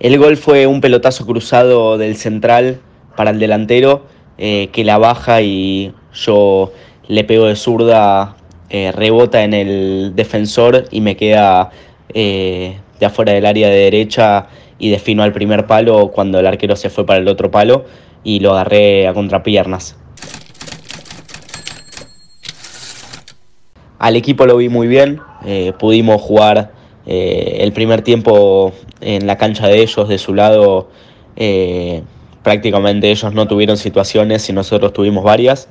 El gol fue un pelotazo cruzado del central para el delantero eh, que la baja y yo le pego de zurda, eh, rebota en el defensor y me queda eh, de afuera del área de derecha y defino al primer palo cuando el arquero se fue para el otro palo y lo agarré a contrapiernas. Al equipo lo vi muy bien, pudimos jugar eh, el primer tiempo en la cancha de ellos, de su lado, eh, prácticamente ellos no tuvieron situaciones y nosotros tuvimos varias.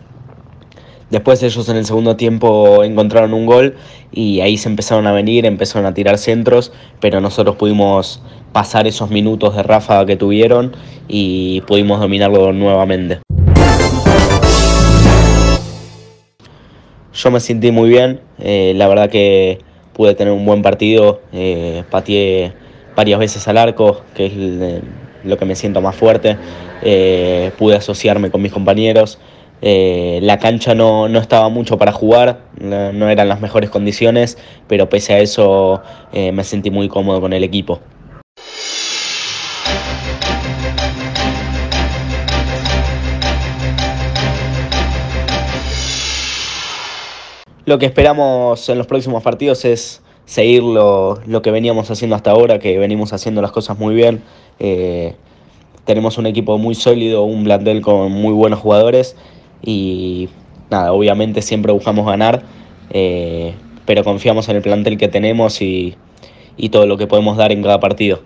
Después ellos en el segundo tiempo encontraron un gol y ahí se empezaron a venir, empezaron a tirar centros, pero nosotros pudimos pasar esos minutos de ráfaga que tuvieron y pudimos dominarlo nuevamente. Yo me sentí muy bien, eh, la verdad que pude tener un buen partido, eh, pateé varias veces al arco, que es el, lo que me siento más fuerte, eh, pude asociarme con mis compañeros, eh, la cancha no, no, estaba mucho para jugar, no, eran las mejores condiciones, pero pese a eso eh, me sentí muy cómodo con el equipo. Lo que esperamos en los próximos partidos es seguir lo, lo, que veníamos haciendo hasta ahora, que venimos haciendo las cosas muy bien. Eh, tenemos un equipo muy sólido, un plantel con muy buenos jugadores y nada, obviamente siempre buscamos ganar, eh, pero confiamos en el plantel que tenemos y, y todo lo que podemos dar en cada partido.